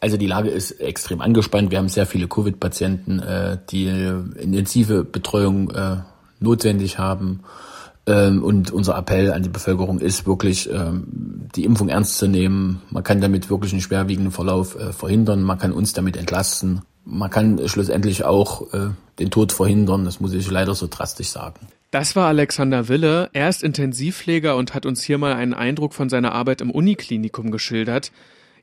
Also die Lage ist extrem angespannt. Wir haben sehr viele Covid-Patienten, äh, die intensive Betreuung äh, notwendig haben. Ähm, und unser Appell an die Bevölkerung ist wirklich, ähm, die Impfung ernst zu nehmen. Man kann damit wirklich einen schwerwiegenden Verlauf äh, verhindern. Man kann uns damit entlasten. Man kann schlussendlich auch äh, den Tod verhindern. Das muss ich leider so drastisch sagen. Das war Alexander Wille. Er ist Intensivpfleger und hat uns hier mal einen Eindruck von seiner Arbeit im Uniklinikum geschildert.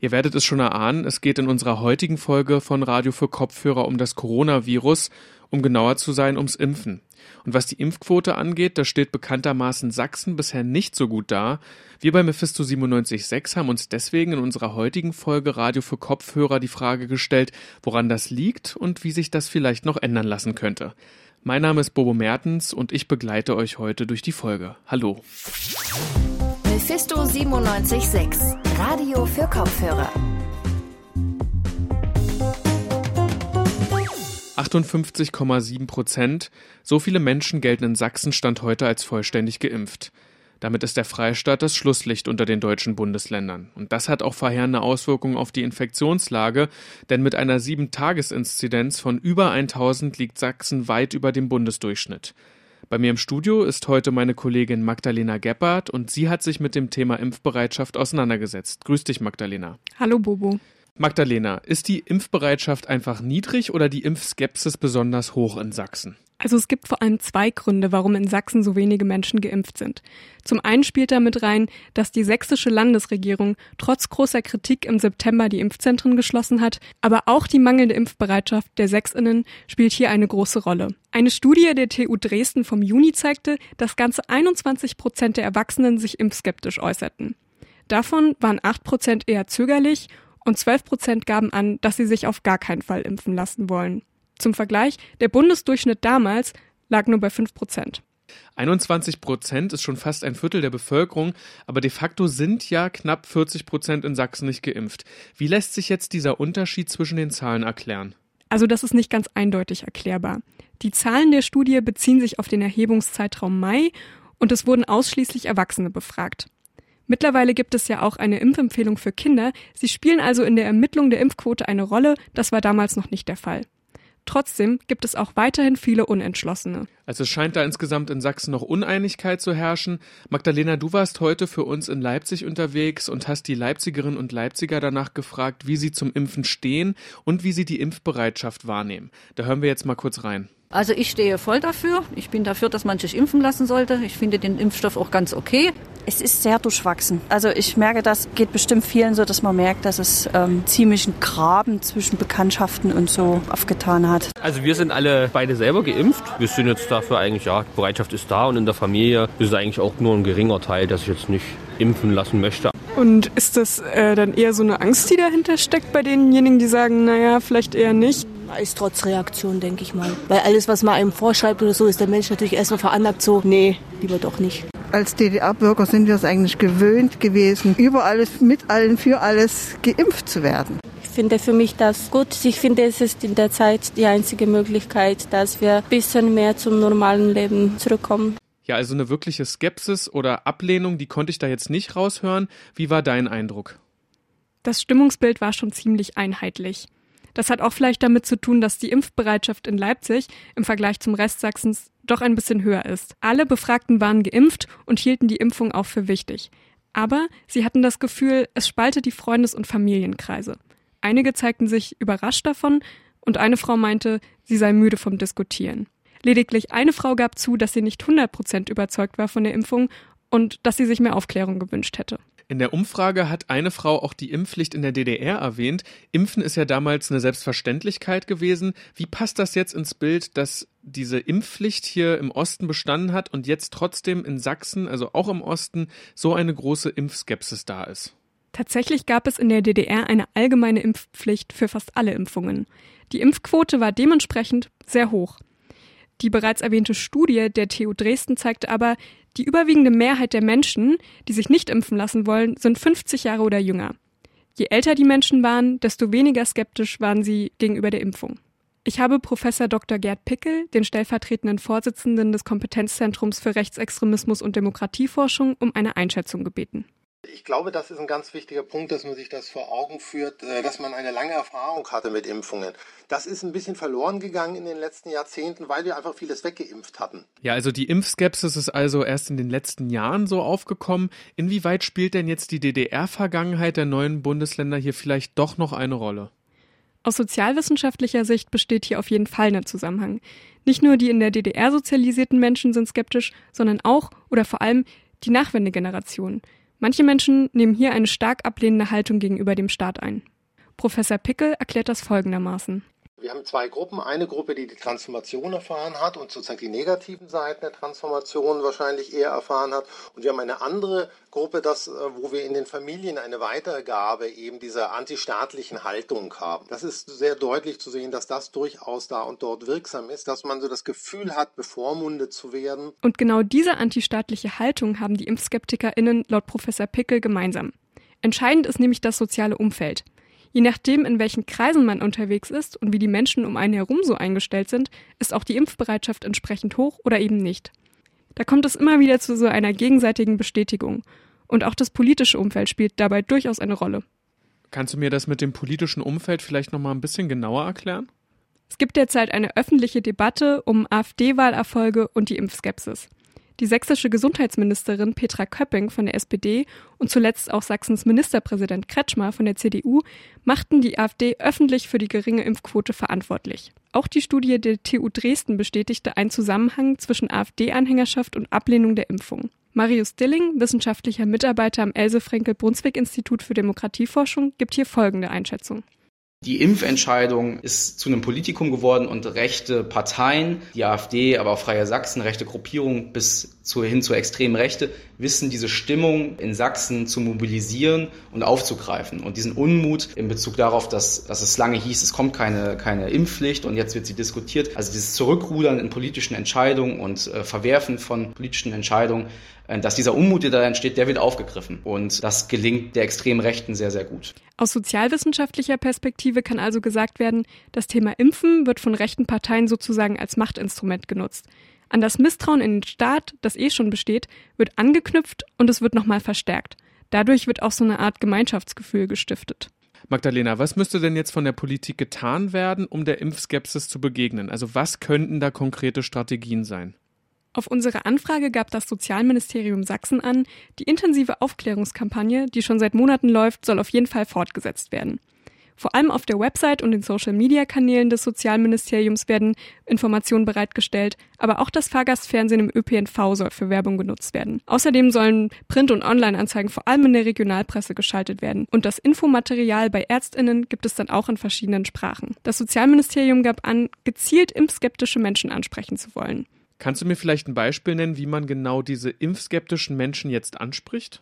Ihr werdet es schon erahnen, es geht in unserer heutigen Folge von Radio für Kopfhörer um das Coronavirus, um genauer zu sein, ums Impfen. Und was die Impfquote angeht, da steht bekanntermaßen Sachsen bisher nicht so gut da. Wir bei Mephisto 97.6 haben uns deswegen in unserer heutigen Folge Radio für Kopfhörer die Frage gestellt, woran das liegt und wie sich das vielleicht noch ändern lassen könnte. Mein Name ist Bobo Mertens und ich begleite euch heute durch die Folge. Hallo. Mephisto 97.6, Radio für Kopfhörer. 58,7 Prozent. So viele Menschen gelten in Sachsen Stand heute als vollständig geimpft. Damit ist der Freistaat das Schlusslicht unter den deutschen Bundesländern. Und das hat auch verheerende Auswirkungen auf die Infektionslage, denn mit einer 7-Tages-Inzidenz von über 1000 liegt Sachsen weit über dem Bundesdurchschnitt. Bei mir im Studio ist heute meine Kollegin Magdalena Gebhardt und sie hat sich mit dem Thema Impfbereitschaft auseinandergesetzt. Grüß dich, Magdalena. Hallo, Bobo. Magdalena, ist die Impfbereitschaft einfach niedrig oder die Impfskepsis besonders hoch in Sachsen? Also es gibt vor allem zwei Gründe, warum in Sachsen so wenige Menschen geimpft sind. Zum einen spielt damit rein, dass die sächsische Landesregierung trotz großer Kritik im September die Impfzentren geschlossen hat, aber auch die mangelnde Impfbereitschaft der Sächsinnen spielt hier eine große Rolle. Eine Studie der TU Dresden vom Juni zeigte, dass ganze 21 Prozent der Erwachsenen sich impfskeptisch äußerten. Davon waren 8 Prozent eher zögerlich und 12 Prozent gaben an, dass sie sich auf gar keinen Fall impfen lassen wollen. Zum Vergleich, der Bundesdurchschnitt damals lag nur bei 5 Prozent. 21 Prozent ist schon fast ein Viertel der Bevölkerung, aber de facto sind ja knapp 40 Prozent in Sachsen nicht geimpft. Wie lässt sich jetzt dieser Unterschied zwischen den Zahlen erklären? Also das ist nicht ganz eindeutig erklärbar. Die Zahlen der Studie beziehen sich auf den Erhebungszeitraum Mai und es wurden ausschließlich Erwachsene befragt. Mittlerweile gibt es ja auch eine Impfempfehlung für Kinder. Sie spielen also in der Ermittlung der Impfquote eine Rolle. Das war damals noch nicht der Fall. Trotzdem gibt es auch weiterhin viele Unentschlossene. Also es scheint da insgesamt in Sachsen noch Uneinigkeit zu herrschen. Magdalena, du warst heute für uns in Leipzig unterwegs und hast die Leipzigerinnen und Leipziger danach gefragt, wie sie zum Impfen stehen und wie sie die Impfbereitschaft wahrnehmen. Da hören wir jetzt mal kurz rein. Also ich stehe voll dafür. Ich bin dafür, dass man sich impfen lassen sollte. Ich finde den Impfstoff auch ganz okay. Es ist sehr durchwachsen. Also ich merke, das geht bestimmt vielen so, dass man merkt, dass es ähm, ziemlich einen Graben zwischen Bekanntschaften und so aufgetan hat. Also wir sind alle beide selber geimpft. Wir sind jetzt dafür eigentlich, ja, Bereitschaft ist da und in der Familie ist es eigentlich auch nur ein geringer Teil, dass ich jetzt nicht impfen lassen möchte. Und ist das äh, dann eher so eine Angst, die dahinter steckt bei denjenigen, die sagen, naja, vielleicht eher nicht? Ist trotz Reaktion, denke ich mal. Weil alles, was man einem vorschreibt oder so, ist der Mensch natürlich erstmal veranlagt so, nee, lieber doch nicht. Als DDR-Bürger sind wir es eigentlich gewöhnt gewesen, über alles, mit allen, für alles geimpft zu werden. Ich finde für mich das gut. Ich finde, es ist in der Zeit die einzige Möglichkeit, dass wir ein bisschen mehr zum normalen Leben zurückkommen. Ja, also eine wirkliche Skepsis oder Ablehnung, die konnte ich da jetzt nicht raushören. Wie war dein Eindruck? Das Stimmungsbild war schon ziemlich einheitlich. Das hat auch vielleicht damit zu tun, dass die Impfbereitschaft in Leipzig im Vergleich zum Rest Sachsens doch ein bisschen höher ist. Alle Befragten waren geimpft und hielten die Impfung auch für wichtig. Aber sie hatten das Gefühl, es spaltet die Freundes- und Familienkreise. Einige zeigten sich überrascht davon und eine Frau meinte, sie sei müde vom Diskutieren. Lediglich eine Frau gab zu, dass sie nicht 100% überzeugt war von der Impfung und dass sie sich mehr Aufklärung gewünscht hätte. In der Umfrage hat eine Frau auch die Impfpflicht in der DDR erwähnt. Impfen ist ja damals eine Selbstverständlichkeit gewesen. Wie passt das jetzt ins Bild, dass diese Impfpflicht hier im Osten bestanden hat und jetzt trotzdem in Sachsen, also auch im Osten, so eine große Impfskepsis da ist? Tatsächlich gab es in der DDR eine allgemeine Impfpflicht für fast alle Impfungen. Die Impfquote war dementsprechend sehr hoch. Die bereits erwähnte Studie der TU Dresden zeigte aber, die überwiegende Mehrheit der Menschen, die sich nicht impfen lassen wollen, sind 50 Jahre oder jünger. Je älter die Menschen waren, desto weniger skeptisch waren sie gegenüber der Impfung. Ich habe Professor Dr. Gerd Pickel, den stellvertretenden Vorsitzenden des Kompetenzzentrums für Rechtsextremismus und Demokratieforschung, um eine Einschätzung gebeten. Ich glaube, das ist ein ganz wichtiger Punkt, dass man sich das vor Augen führt, äh, dass man eine lange Erfahrung hatte mit Impfungen. Das ist ein bisschen verloren gegangen in den letzten Jahrzehnten, weil wir einfach vieles weggeimpft hatten. Ja, also die Impfskepsis ist also erst in den letzten Jahren so aufgekommen. Inwieweit spielt denn jetzt die DDR-Vergangenheit der neuen Bundesländer hier vielleicht doch noch eine Rolle? Aus sozialwissenschaftlicher Sicht besteht hier auf jeden Fall ein Zusammenhang. Nicht nur die in der DDR sozialisierten Menschen sind skeptisch, sondern auch oder vor allem die Nachwendegeneration. Manche Menschen nehmen hier eine stark ablehnende Haltung gegenüber dem Staat ein. Professor Pickel erklärt das folgendermaßen. Wir haben zwei Gruppen. Eine Gruppe, die die Transformation erfahren hat und sozusagen die negativen Seiten der Transformation wahrscheinlich eher erfahren hat. Und wir haben eine andere Gruppe, das, äh, wo wir in den Familien eine Weitergabe eben dieser antistaatlichen Haltung haben. Das ist sehr deutlich zu sehen, dass das durchaus da und dort wirksam ist, dass man so das Gefühl hat, bevormundet zu werden. Und genau diese antistaatliche Haltung haben die ImpfskeptikerInnen laut Professor Pickel gemeinsam. Entscheidend ist nämlich das soziale Umfeld. Je nachdem, in welchen Kreisen man unterwegs ist und wie die Menschen um einen herum so eingestellt sind, ist auch die Impfbereitschaft entsprechend hoch oder eben nicht. Da kommt es immer wieder zu so einer gegenseitigen Bestätigung. Und auch das politische Umfeld spielt dabei durchaus eine Rolle. Kannst du mir das mit dem politischen Umfeld vielleicht noch mal ein bisschen genauer erklären? Es gibt derzeit eine öffentliche Debatte um AfD-Wahlerfolge und die Impfskepsis. Die sächsische Gesundheitsministerin Petra Köpping von der SPD und zuletzt auch Sachsens Ministerpräsident Kretschmer von der CDU machten die AfD öffentlich für die geringe Impfquote verantwortlich. Auch die Studie der TU Dresden bestätigte einen Zusammenhang zwischen AfD-Anhängerschaft und Ablehnung der Impfung. Marius Dilling, wissenschaftlicher Mitarbeiter am Else-Frenkel-Brunswick-Institut für Demokratieforschung, gibt hier folgende Einschätzung. Die Impfentscheidung ist zu einem Politikum geworden und rechte Parteien, die AfD, aber auch Freie Sachsen, rechte Gruppierungen bis zu, hin zur extremen Rechte, wissen diese Stimmung in Sachsen zu mobilisieren und aufzugreifen. Und diesen Unmut in Bezug darauf, dass, dass es lange hieß, es kommt keine, keine Impfpflicht und jetzt wird sie diskutiert. Also dieses Zurückrudern in politischen Entscheidungen und äh, Verwerfen von politischen Entscheidungen, dass dieser Unmut, der da entsteht, der wird aufgegriffen. Und das gelingt der extremen Rechten sehr, sehr gut. Aus sozialwissenschaftlicher Perspektive kann also gesagt werden, das Thema Impfen wird von rechten Parteien sozusagen als Machtinstrument genutzt. An das Misstrauen in den Staat, das eh schon besteht, wird angeknüpft und es wird nochmal verstärkt. Dadurch wird auch so eine Art Gemeinschaftsgefühl gestiftet. Magdalena, was müsste denn jetzt von der Politik getan werden, um der Impfskepsis zu begegnen? Also was könnten da konkrete Strategien sein? Auf unsere Anfrage gab das Sozialministerium Sachsen an, die intensive Aufklärungskampagne, die schon seit Monaten läuft, soll auf jeden Fall fortgesetzt werden. Vor allem auf der Website und den Social-Media-Kanälen des Sozialministeriums werden Informationen bereitgestellt, aber auch das Fahrgastfernsehen im ÖPNV soll für Werbung genutzt werden. Außerdem sollen Print- und Online-Anzeigen vor allem in der Regionalpresse geschaltet werden. Und das Infomaterial bei Ärztinnen gibt es dann auch in verschiedenen Sprachen. Das Sozialministerium gab an, gezielt impfskeptische Menschen ansprechen zu wollen. Kannst du mir vielleicht ein Beispiel nennen, wie man genau diese impfskeptischen Menschen jetzt anspricht?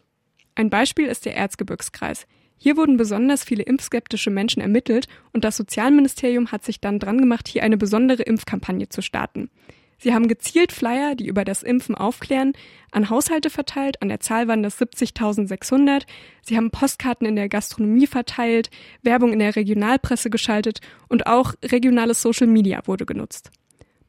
Ein Beispiel ist der Erzgebirgskreis. Hier wurden besonders viele impfskeptische Menschen ermittelt und das Sozialministerium hat sich dann dran gemacht, hier eine besondere Impfkampagne zu starten. Sie haben gezielt Flyer, die über das Impfen aufklären, an Haushalte verteilt, an der Zahl waren das 70.600. Sie haben Postkarten in der Gastronomie verteilt, Werbung in der Regionalpresse geschaltet und auch regionales Social Media wurde genutzt.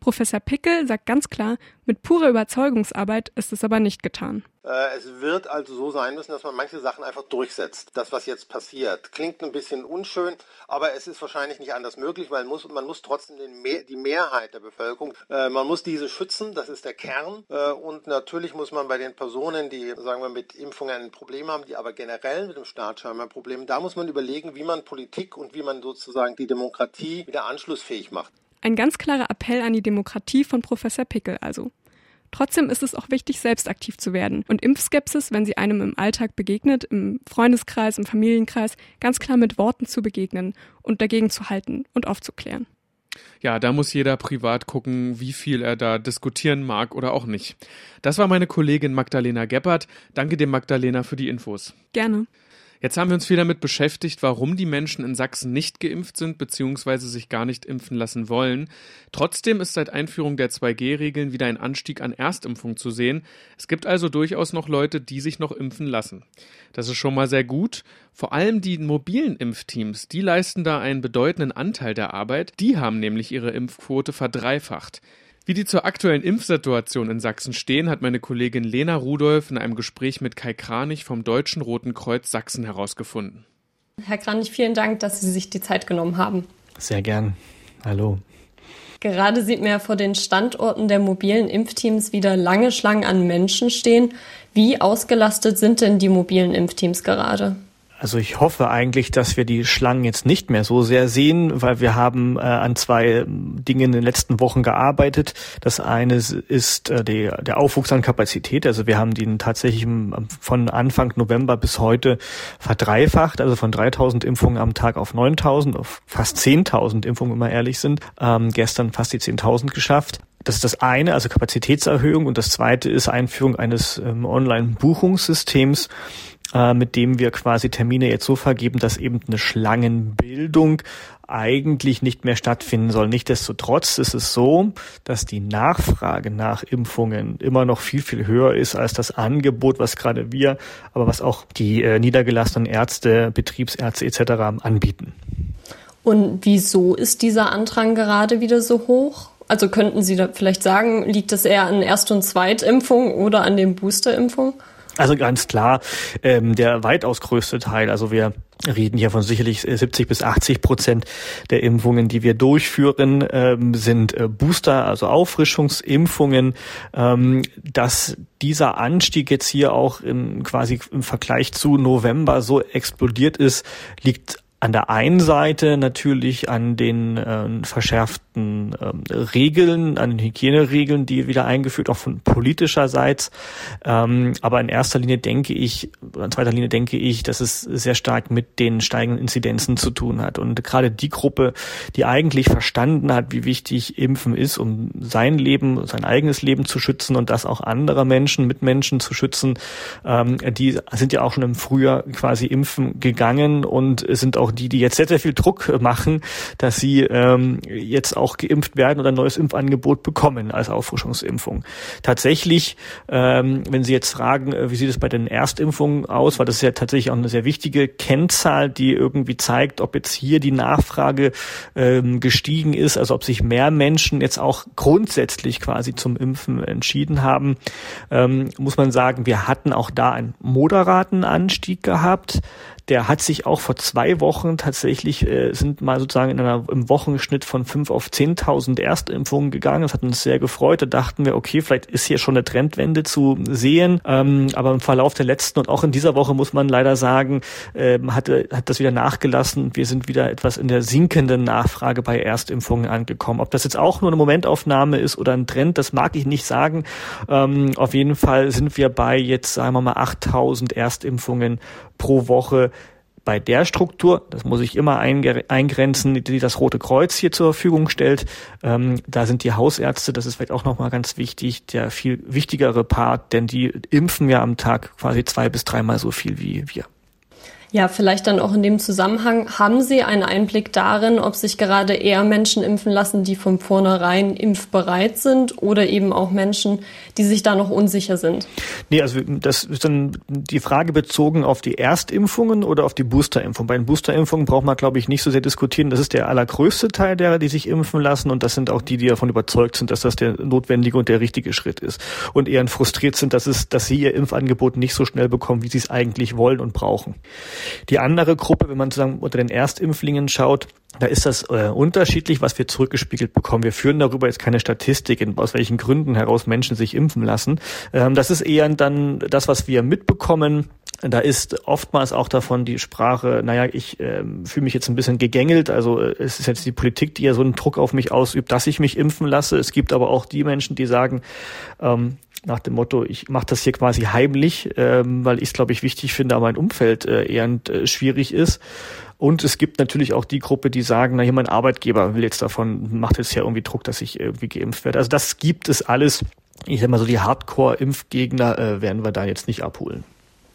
Professor Pickel sagt ganz klar, mit purer Überzeugungsarbeit ist es aber nicht getan. Äh, es wird also so sein müssen, dass man manche Sachen einfach durchsetzt. Das, was jetzt passiert, klingt ein bisschen unschön, aber es ist wahrscheinlich nicht anders möglich, weil man muss, man muss trotzdem den, die Mehrheit der Bevölkerung, äh, man muss diese schützen, das ist der Kern. Äh, und natürlich muss man bei den Personen, die, sagen wir, mit Impfungen ein Problem haben, die aber generell mit dem Staat ein Problem, da muss man überlegen, wie man Politik und wie man sozusagen die Demokratie wieder anschlussfähig macht. Ein ganz klarer Appell an die Demokratie von Professor Pickel also. Trotzdem ist es auch wichtig, selbst aktiv zu werden und Impfskepsis, wenn sie einem im Alltag begegnet, im Freundeskreis, im Familienkreis, ganz klar mit Worten zu begegnen und dagegen zu halten und aufzuklären. Ja, da muss jeder privat gucken, wie viel er da diskutieren mag oder auch nicht. Das war meine Kollegin Magdalena Geppert. Danke dir, Magdalena, für die Infos. Gerne. Jetzt haben wir uns viel damit beschäftigt, warum die Menschen in Sachsen nicht geimpft sind bzw. sich gar nicht impfen lassen wollen. Trotzdem ist seit Einführung der 2G-Regeln wieder ein Anstieg an Erstimpfung zu sehen. Es gibt also durchaus noch Leute, die sich noch impfen lassen. Das ist schon mal sehr gut. Vor allem die mobilen Impfteams, die leisten da einen bedeutenden Anteil der Arbeit. Die haben nämlich ihre Impfquote verdreifacht. Wie die zur aktuellen Impfsituation in Sachsen stehen, hat meine Kollegin Lena Rudolph in einem Gespräch mit Kai Kranich vom Deutschen Roten Kreuz Sachsen herausgefunden. Herr Kranich, vielen Dank, dass Sie sich die Zeit genommen haben. Sehr gern. Hallo. Gerade sieht man ja vor den Standorten der mobilen Impfteams wieder lange Schlangen an Menschen stehen. Wie ausgelastet sind denn die mobilen Impfteams gerade? Also ich hoffe eigentlich, dass wir die Schlangen jetzt nicht mehr so sehr sehen, weil wir haben äh, an zwei Dingen in den letzten Wochen gearbeitet. Das eine ist äh, die, der Aufwuchs an Kapazität. Also wir haben den tatsächlich von Anfang November bis heute verdreifacht, also von 3000 Impfungen am Tag auf 9000, auf fast 10.000 Impfungen, wenn wir ehrlich sind. Ähm, gestern fast die 10.000 geschafft. Das ist das eine, also Kapazitätserhöhung. Und das zweite ist Einführung eines ähm, Online-Buchungssystems äh, mit dem wir quasi Termine jetzt so vergeben, dass eben eine Schlangenbildung eigentlich nicht mehr stattfinden soll. Nichtsdestotrotz ist es so, dass die Nachfrage nach Impfungen immer noch viel, viel höher ist als das Angebot, was gerade wir, aber was auch die äh, niedergelassenen Ärzte, Betriebsärzte etc. anbieten. Und wieso ist dieser Andrang gerade wieder so hoch? Also könnten Sie da vielleicht sagen, liegt es eher an Erst- und Zweitimpfung oder an den Boosterimpfungen? Also ganz klar, ähm, der weitaus größte Teil, also wir reden hier von sicherlich 70 bis 80 Prozent der Impfungen, die wir durchführen, ähm, sind äh, Booster, also Auffrischungsimpfungen. Ähm, dass dieser Anstieg jetzt hier auch in, quasi im Vergleich zu November so explodiert ist, liegt an der einen Seite natürlich an den äh, verschärften äh, Regeln, an den Hygieneregeln, die wieder eingeführt, auch von politischerseits. Ähm, aber in erster Linie denke ich, in zweiter Linie denke ich, dass es sehr stark mit den steigenden Inzidenzen zu tun hat. Und gerade die Gruppe, die eigentlich verstanden hat, wie wichtig Impfen ist, um sein Leben, sein eigenes Leben zu schützen und das auch anderer Menschen, Mitmenschen zu schützen, ähm, die sind ja auch schon im Frühjahr quasi impfen gegangen und sind auch die, die jetzt sehr, sehr viel Druck machen, dass sie ähm, jetzt auch geimpft werden oder ein neues Impfangebot bekommen als Auffrischungsimpfung. Tatsächlich, ähm, wenn Sie jetzt fragen, äh, wie sieht es bei den Erstimpfungen aus, weil das ist ja tatsächlich auch eine sehr wichtige Kennzahl, die irgendwie zeigt, ob jetzt hier die Nachfrage ähm, gestiegen ist, also ob sich mehr Menschen jetzt auch grundsätzlich quasi zum Impfen entschieden haben, ähm, muss man sagen, wir hatten auch da einen moderaten Anstieg gehabt der hat sich auch vor zwei Wochen tatsächlich, äh, sind mal sozusagen in einer, im Wochenschnitt von fünf auf zehntausend Erstimpfungen gegangen. Das hat uns sehr gefreut. Da dachten wir, okay, vielleicht ist hier schon eine Trendwende zu sehen. Ähm, aber im Verlauf der letzten und auch in dieser Woche muss man leider sagen, ähm, hat, hat das wieder nachgelassen. Wir sind wieder etwas in der sinkenden Nachfrage bei Erstimpfungen angekommen. Ob das jetzt auch nur eine Momentaufnahme ist oder ein Trend, das mag ich nicht sagen. Ähm, auf jeden Fall sind wir bei jetzt, sagen wir mal, 8000 Erstimpfungen pro Woche bei der Struktur, das muss ich immer eingrenzen, die das Rote Kreuz hier zur Verfügung stellt, ähm, da sind die Hausärzte, das ist vielleicht auch nochmal ganz wichtig, der viel wichtigere Part, denn die impfen ja am Tag quasi zwei bis dreimal so viel wie wir. Ja, vielleicht dann auch in dem Zusammenhang, haben Sie einen Einblick darin, ob sich gerade eher Menschen impfen lassen, die von vornherein impfbereit sind oder eben auch Menschen, die sich da noch unsicher sind? Nee, also das ist dann die Frage bezogen auf die Erstimpfungen oder auf die Boosterimpfung. Bei den Boosterimpfungen braucht man, glaube ich, nicht so sehr diskutieren. Das ist der allergrößte Teil derer, die sich impfen lassen und das sind auch die, die davon überzeugt sind, dass das der notwendige und der richtige Schritt ist und eher frustriert sind, dass es, dass sie ihr Impfangebot nicht so schnell bekommen, wie sie es eigentlich wollen und brauchen. Die andere Gruppe, wenn man sozusagen unter den Erstimpflingen schaut, da ist das äh, unterschiedlich, was wir zurückgespiegelt bekommen. Wir führen darüber jetzt keine Statistiken, aus welchen Gründen heraus Menschen sich impfen lassen. Ähm, das ist eher dann das, was wir mitbekommen. Da ist oftmals auch davon die Sprache, naja, ich äh, fühle mich jetzt ein bisschen gegängelt. Also äh, es ist jetzt die Politik, die ja so einen Druck auf mich ausübt, dass ich mich impfen lasse. Es gibt aber auch die Menschen, die sagen, ähm, nach dem Motto, ich mache das hier quasi heimlich, ähm, weil ich es, glaube ich, wichtig finde, aber mein Umfeld äh, eher äh, schwierig ist. Und es gibt natürlich auch die Gruppe, die sagen, na hier mein Arbeitgeber will jetzt davon, macht jetzt ja irgendwie Druck, dass ich irgendwie geimpft werde. Also das gibt es alles. Ich sag mal so, die Hardcore-Impfgegner äh, werden wir da jetzt nicht abholen.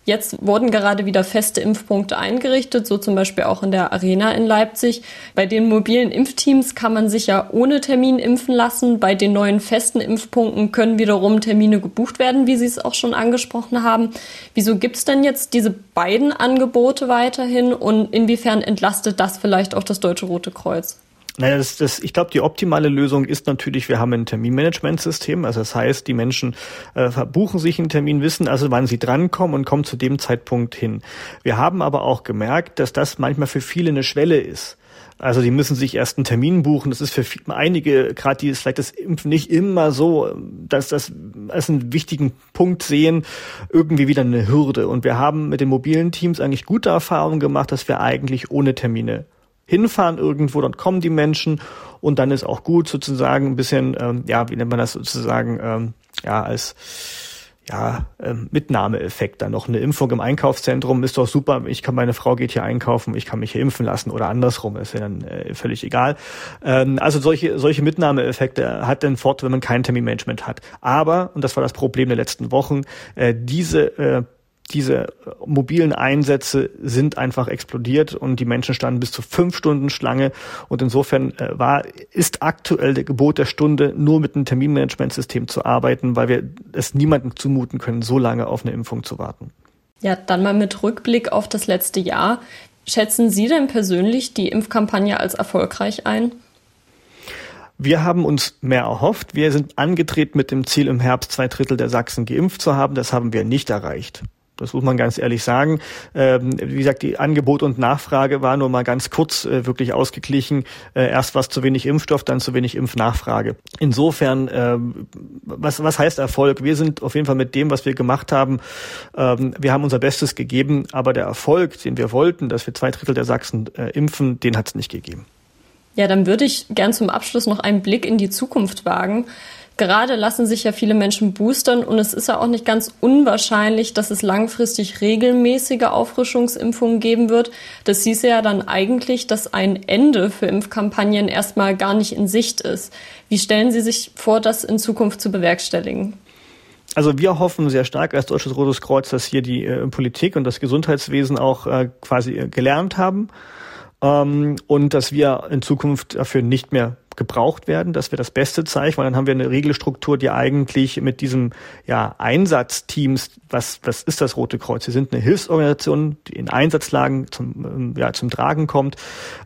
Jetzt wurden gerade wieder feste Impfpunkte eingerichtet, so zum Beispiel auch in der Arena in Leipzig. Bei den mobilen Impfteams kann man sich ja ohne Termin impfen lassen. Bei den neuen festen Impfpunkten können wiederum Termine gebucht werden, wie Sie es auch schon angesprochen haben. Wieso gibt es denn jetzt diese beiden Angebote weiterhin und inwiefern entlastet das vielleicht auch das Deutsche Rote Kreuz? Naja, das, das, ich glaube, die optimale Lösung ist natürlich, wir haben ein Terminmanagementsystem. Also das heißt, die Menschen äh, buchen sich einen Termin, wissen also, wann sie drankommen und kommen zu dem Zeitpunkt hin. Wir haben aber auch gemerkt, dass das manchmal für viele eine Schwelle ist. Also die müssen sich erst einen Termin buchen. Das ist für einige, gerade die vielleicht das Impfen nicht immer so, dass das als einen wichtigen Punkt sehen, irgendwie wieder eine Hürde. Und wir haben mit den mobilen Teams eigentlich gute Erfahrungen gemacht, dass wir eigentlich ohne Termine hinfahren irgendwo, dann kommen die Menschen und dann ist auch gut sozusagen ein bisschen, ähm, ja, wie nennt man das sozusagen, ähm, ja, als ja, ähm, Mitnahmeeffekt dann noch. Eine Impfung im Einkaufszentrum ist doch super. Ich kann, meine Frau geht hier einkaufen, ich kann mich hier impfen lassen oder andersrum, ist ja dann äh, völlig egal. Ähm, also solche, solche Mitnahmeeffekte hat den Vorteil, wenn man kein Terminmanagement hat. Aber, und das war das Problem der letzten Wochen, äh, diese äh, diese mobilen Einsätze sind einfach explodiert und die Menschen standen bis zu fünf Stunden Schlange und insofern äh, war, ist aktuell der Gebot der Stunde, nur mit einem Terminmanagementsystem zu arbeiten, weil wir es niemandem zumuten können, so lange auf eine Impfung zu warten. Ja, dann mal mit Rückblick auf das letzte Jahr. Schätzen Sie denn persönlich die Impfkampagne als erfolgreich ein? Wir haben uns mehr erhofft. Wir sind angetreten mit dem Ziel, im Herbst zwei Drittel der Sachsen geimpft zu haben. Das haben wir nicht erreicht. Das muss man ganz ehrlich sagen. Ähm, wie gesagt, die Angebot und Nachfrage war nur mal ganz kurz äh, wirklich ausgeglichen. Äh, erst war es zu wenig Impfstoff, dann zu wenig Impfnachfrage. Insofern, äh, was, was heißt Erfolg? Wir sind auf jeden Fall mit dem, was wir gemacht haben, ähm, wir haben unser Bestes gegeben, aber der Erfolg, den wir wollten, dass wir zwei Drittel der Sachsen äh, impfen, den hat es nicht gegeben. Ja, dann würde ich gern zum Abschluss noch einen Blick in die Zukunft wagen. Gerade lassen sich ja viele Menschen boostern und es ist ja auch nicht ganz unwahrscheinlich, dass es langfristig regelmäßige Auffrischungsimpfungen geben wird. Das hieße ja dann eigentlich, dass ein Ende für Impfkampagnen erstmal gar nicht in Sicht ist. Wie stellen Sie sich vor, das in Zukunft zu bewerkstelligen? Also wir hoffen sehr stark als Deutsches Rotes Kreuz, dass hier die äh, Politik und das Gesundheitswesen auch äh, quasi äh, gelernt haben ähm, und dass wir in Zukunft dafür nicht mehr gebraucht werden. Das wäre das beste Zeichen, weil dann haben wir eine Regelstruktur, die eigentlich mit diesem ja, Einsatzteams, was, was ist das Rote Kreuz? Sie sind eine Hilfsorganisation, die in Einsatzlagen zum, ähm, ja, zum Tragen kommt,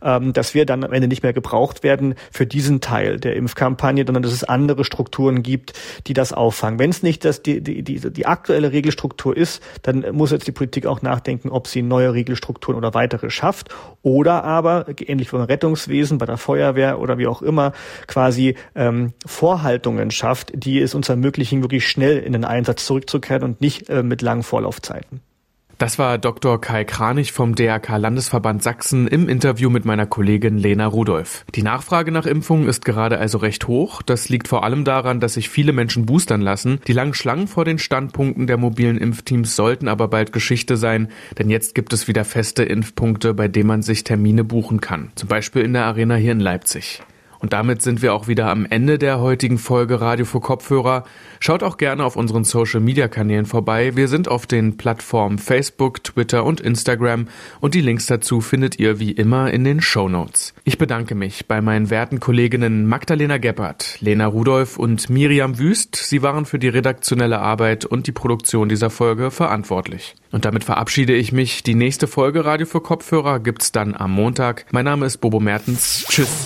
ähm, dass wir dann am Ende nicht mehr gebraucht werden für diesen Teil der Impfkampagne, sondern dass es andere Strukturen gibt, die das auffangen. Wenn es nicht das, die, die, die, die aktuelle Regelstruktur ist, dann muss jetzt die Politik auch nachdenken, ob sie neue Regelstrukturen oder weitere schafft oder aber, ähnlich wie beim Rettungswesen, bei der Feuerwehr oder wie auch immer, Firma quasi ähm, Vorhaltungen schafft, die es uns ermöglichen, wirklich schnell in den Einsatz zurückzukehren und nicht äh, mit langen Vorlaufzeiten. Das war Dr. Kai Kranich vom DRK Landesverband Sachsen im Interview mit meiner Kollegin Lena Rudolph. Die Nachfrage nach Impfungen ist gerade also recht hoch. Das liegt vor allem daran, dass sich viele Menschen boostern lassen. Die langen Schlangen vor den Standpunkten der mobilen Impfteams sollten aber bald Geschichte sein, denn jetzt gibt es wieder feste Impfpunkte, bei denen man sich Termine buchen kann. Zum Beispiel in der Arena hier in Leipzig. Und damit sind wir auch wieder am Ende der heutigen Folge Radio für Kopfhörer. Schaut auch gerne auf unseren Social Media Kanälen vorbei. Wir sind auf den Plattformen Facebook, Twitter und Instagram und die Links dazu findet ihr wie immer in den Show Notes. Ich bedanke mich bei meinen werten Kolleginnen Magdalena Geppert, Lena Rudolph und Miriam Wüst. Sie waren für die redaktionelle Arbeit und die Produktion dieser Folge verantwortlich. Und damit verabschiede ich mich. Die nächste Folge Radio für Kopfhörer gibt's dann am Montag. Mein Name ist Bobo Mertens. Tschüss.